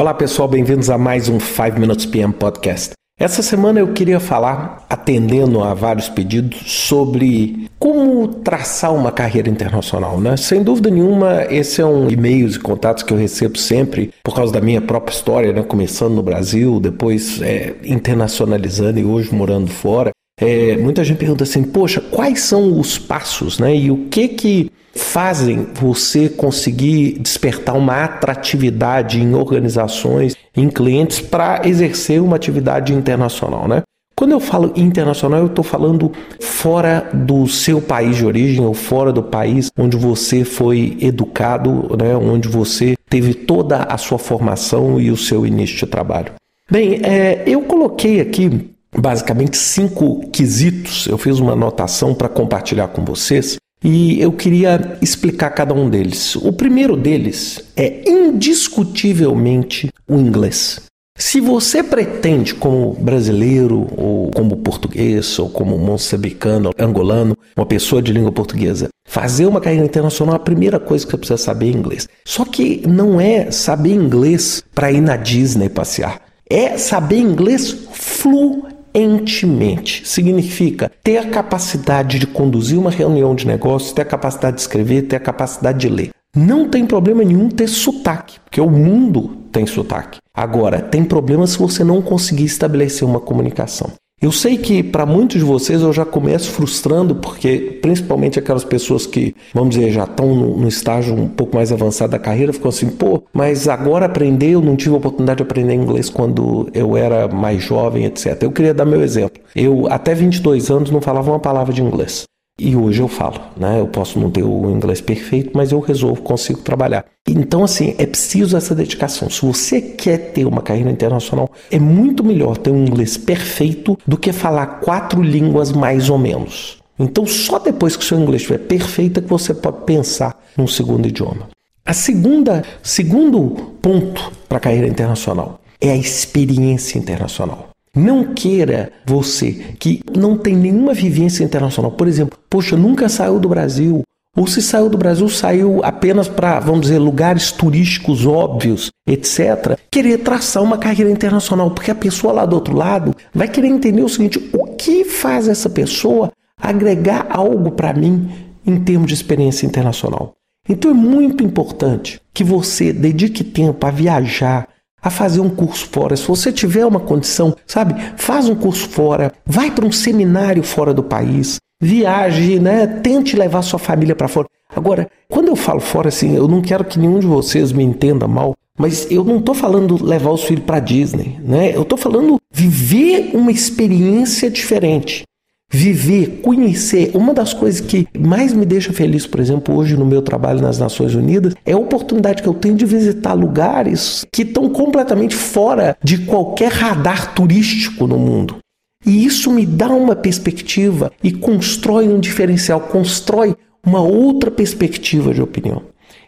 Olá pessoal, bem-vindos a mais um 5 Minutes PM Podcast. Essa semana eu queria falar, atendendo a vários pedidos, sobre como traçar uma carreira internacional, né? Sem dúvida nenhuma, esse é um e-mails e contatos que eu recebo sempre por causa da minha própria história, né? Começando no Brasil, depois é, internacionalizando e hoje morando fora. É, muita gente pergunta assim, poxa, quais são os passos, né? E o que que fazem você conseguir despertar uma atratividade em organizações, em clientes para exercer uma atividade internacional, né? Quando eu falo internacional, eu estou falando fora do seu país de origem ou fora do país onde você foi educado, né, onde você teve toda a sua formação e o seu início de trabalho. Bem, é, eu coloquei aqui basicamente cinco quesitos. Eu fiz uma anotação para compartilhar com vocês e eu queria explicar cada um deles. O primeiro deles é indiscutivelmente o inglês. Se você pretende, como brasileiro, ou como português, ou como moçambicano, angolano, uma pessoa de língua portuguesa, fazer uma carreira internacional, a primeira coisa que você precisa saber é inglês. Só que não é saber inglês para ir na Disney passear. É saber inglês fluente fluentemente. Significa ter a capacidade de conduzir uma reunião de negócios, ter a capacidade de escrever, ter a capacidade de ler. Não tem problema nenhum ter sotaque, porque o mundo tem sotaque. Agora, tem problema se você não conseguir estabelecer uma comunicação. Eu sei que para muitos de vocês eu já começo frustrando, porque principalmente aquelas pessoas que, vamos dizer, já estão no, no, estágio um pouco mais avançado da carreira, ficam assim, pô, mas agora aprender, eu não tive a oportunidade de aprender inglês quando eu era mais jovem, etc. Eu queria dar meu exemplo. Eu, até 22 anos, não falava uma palavra de inglês. E hoje eu falo, né? Eu posso não ter o inglês perfeito, mas eu resolvo, consigo trabalhar. Então, assim, é preciso essa dedicação. Se você quer ter uma carreira internacional, é muito melhor ter um inglês perfeito do que falar quatro línguas mais ou menos. Então, só depois que o seu inglês estiver perfeito é que você pode pensar num segundo idioma. A segunda, segundo ponto para a carreira internacional é a experiência internacional. Não queira você que não tem nenhuma vivência internacional, por exemplo, poxa, nunca saiu do Brasil, ou se saiu do Brasil, saiu apenas para, vamos dizer, lugares turísticos óbvios, etc. Querer traçar uma carreira internacional, porque a pessoa lá do outro lado vai querer entender o seguinte: o que faz essa pessoa agregar algo para mim em termos de experiência internacional? Então é muito importante que você dedique tempo a viajar, a fazer um curso fora. Se você tiver uma condição, sabe, faz um curso fora, vai para um seminário fora do país, viaje, né? Tente levar sua família para fora. Agora, quando eu falo fora assim, eu não quero que nenhum de vocês me entenda mal, mas eu não estou falando levar os filhos para Disney, né? Eu estou falando viver uma experiência diferente viver, conhecer. Uma das coisas que mais me deixa feliz, por exemplo, hoje no meu trabalho nas Nações Unidas, é a oportunidade que eu tenho de visitar lugares que estão completamente fora de qualquer radar turístico no mundo. E isso me dá uma perspectiva e constrói um diferencial, constrói uma outra perspectiva de opinião.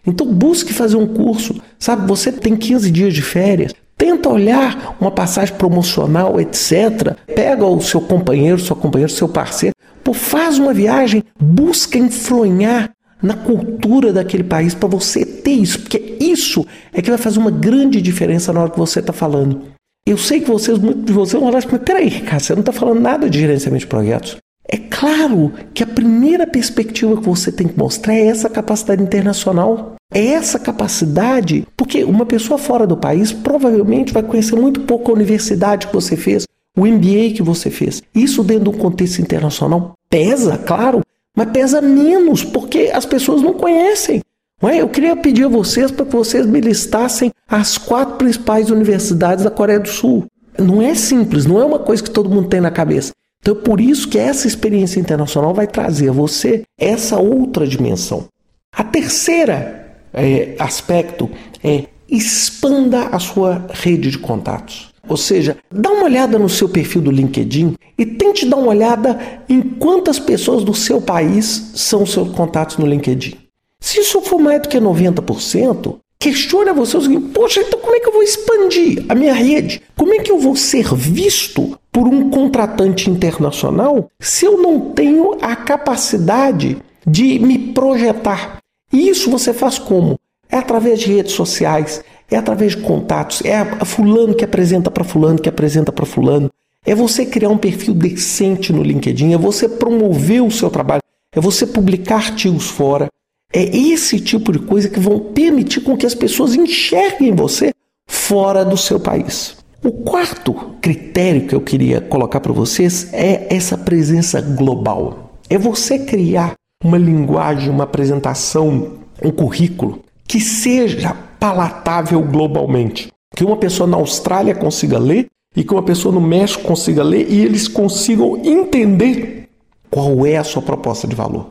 Então busque fazer um curso, sabe? Você tem 15 dias de férias, Tenta olhar uma passagem promocional, etc. Pega o seu companheiro, sua companheira, seu parceiro, pô, faz uma viagem, busca influenciar na cultura daquele país para você ter isso, porque isso é que vai fazer uma grande diferença na hora que você está falando. Eu sei que vocês, muitos de vocês vão falar, mas peraí, cara, você não está falando nada de gerenciamento de projetos. É claro que a primeira perspectiva que você tem que mostrar é essa capacidade internacional. É essa capacidade, porque uma pessoa fora do país provavelmente vai conhecer muito pouco a universidade que você fez, o MBA que você fez. Isso dentro do contexto internacional pesa, claro, mas pesa menos porque as pessoas não conhecem. Não é? Eu queria pedir a vocês para que vocês me listassem as quatro principais universidades da Coreia do Sul. Não é simples, não é uma coisa que todo mundo tem na cabeça. Então, por isso que essa experiência internacional vai trazer a você essa outra dimensão. A terceira é, aspecto é expanda a sua rede de contatos. Ou seja, dá uma olhada no seu perfil do LinkedIn e tente dar uma olhada em quantas pessoas do seu país são seus contatos no LinkedIn. Se isso for mais do que 90%, questione a você o seguinte: poxa, então como é que eu vou expandir a minha rede? Como é que eu vou ser visto por um contratante internacional se eu não tenho a capacidade de me projetar. E isso você faz como? É através de redes sociais, é através de contatos, é a fulano que apresenta para fulano, que apresenta para fulano. É você criar um perfil decente no LinkedIn, é você promover o seu trabalho, é você publicar artigos fora. É esse tipo de coisa que vão permitir com que as pessoas enxerguem você fora do seu país. O quarto critério que eu queria colocar para vocês é essa presença global. É você criar uma linguagem, uma apresentação, um currículo que seja palatável globalmente. Que uma pessoa na Austrália consiga ler e que uma pessoa no México consiga ler e eles consigam entender qual é a sua proposta de valor.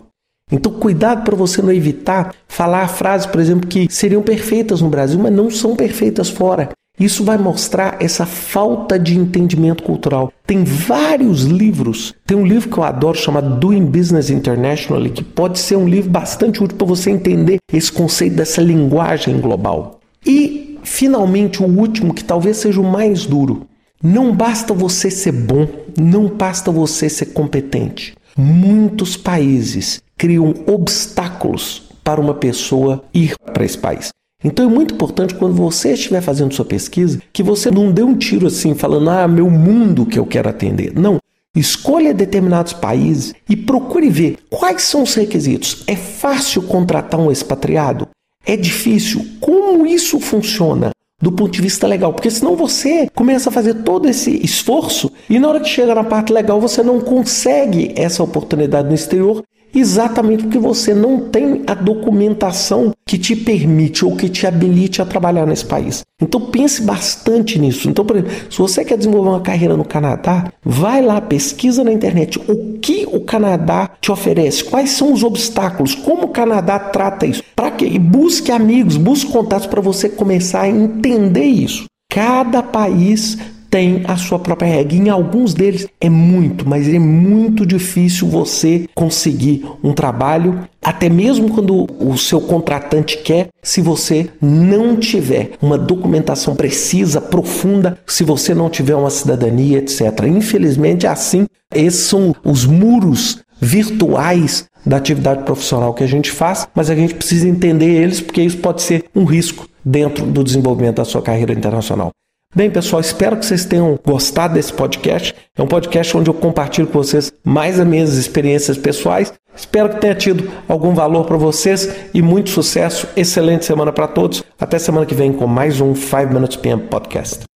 Então, cuidado para você não evitar falar frases, por exemplo, que seriam perfeitas no Brasil, mas não são perfeitas fora. Isso vai mostrar essa falta de entendimento cultural. Tem vários livros. Tem um livro que eu adoro chamado Doing Business International, que pode ser um livro bastante útil para você entender esse conceito dessa linguagem global. E, finalmente, o último, que talvez seja o mais duro. Não basta você ser bom, não basta você ser competente. Muitos países criam obstáculos para uma pessoa ir para esse país. Então é muito importante quando você estiver fazendo sua pesquisa que você não dê um tiro assim falando, ah, meu mundo que eu quero atender. Não. Escolha determinados países e procure ver quais são os requisitos. É fácil contratar um expatriado? É difícil? Como isso funciona? do ponto de vista legal, porque senão você começa a fazer todo esse esforço e na hora que chega na parte legal você não consegue essa oportunidade no exterior exatamente porque você não tem a documentação que te permite ou que te habilite a trabalhar nesse país. Então pense bastante nisso. Então, por exemplo, se você quer desenvolver uma carreira no Canadá, vai lá, pesquisa na internet o que o Canadá te oferece, quais são os obstáculos, como o Canadá trata isso. Para que busque amigos, busque contatos para você começar a entender isso. Cada país tem a sua própria regra. Em alguns deles é muito, mas é muito difícil você conseguir um trabalho, até mesmo quando o seu contratante quer, se você não tiver uma documentação precisa, profunda, se você não tiver uma cidadania, etc. Infelizmente, é assim, esses são os muros virtuais da atividade profissional que a gente faz, mas a gente precisa entender eles porque isso pode ser um risco dentro do desenvolvimento da sua carreira internacional. Bem, pessoal, espero que vocês tenham gostado desse podcast. É um podcast onde eu compartilho com vocês mais as minhas experiências pessoais. Espero que tenha tido algum valor para vocês e muito sucesso. Excelente semana para todos. Até semana que vem com mais um 5 Minutes PM Podcast.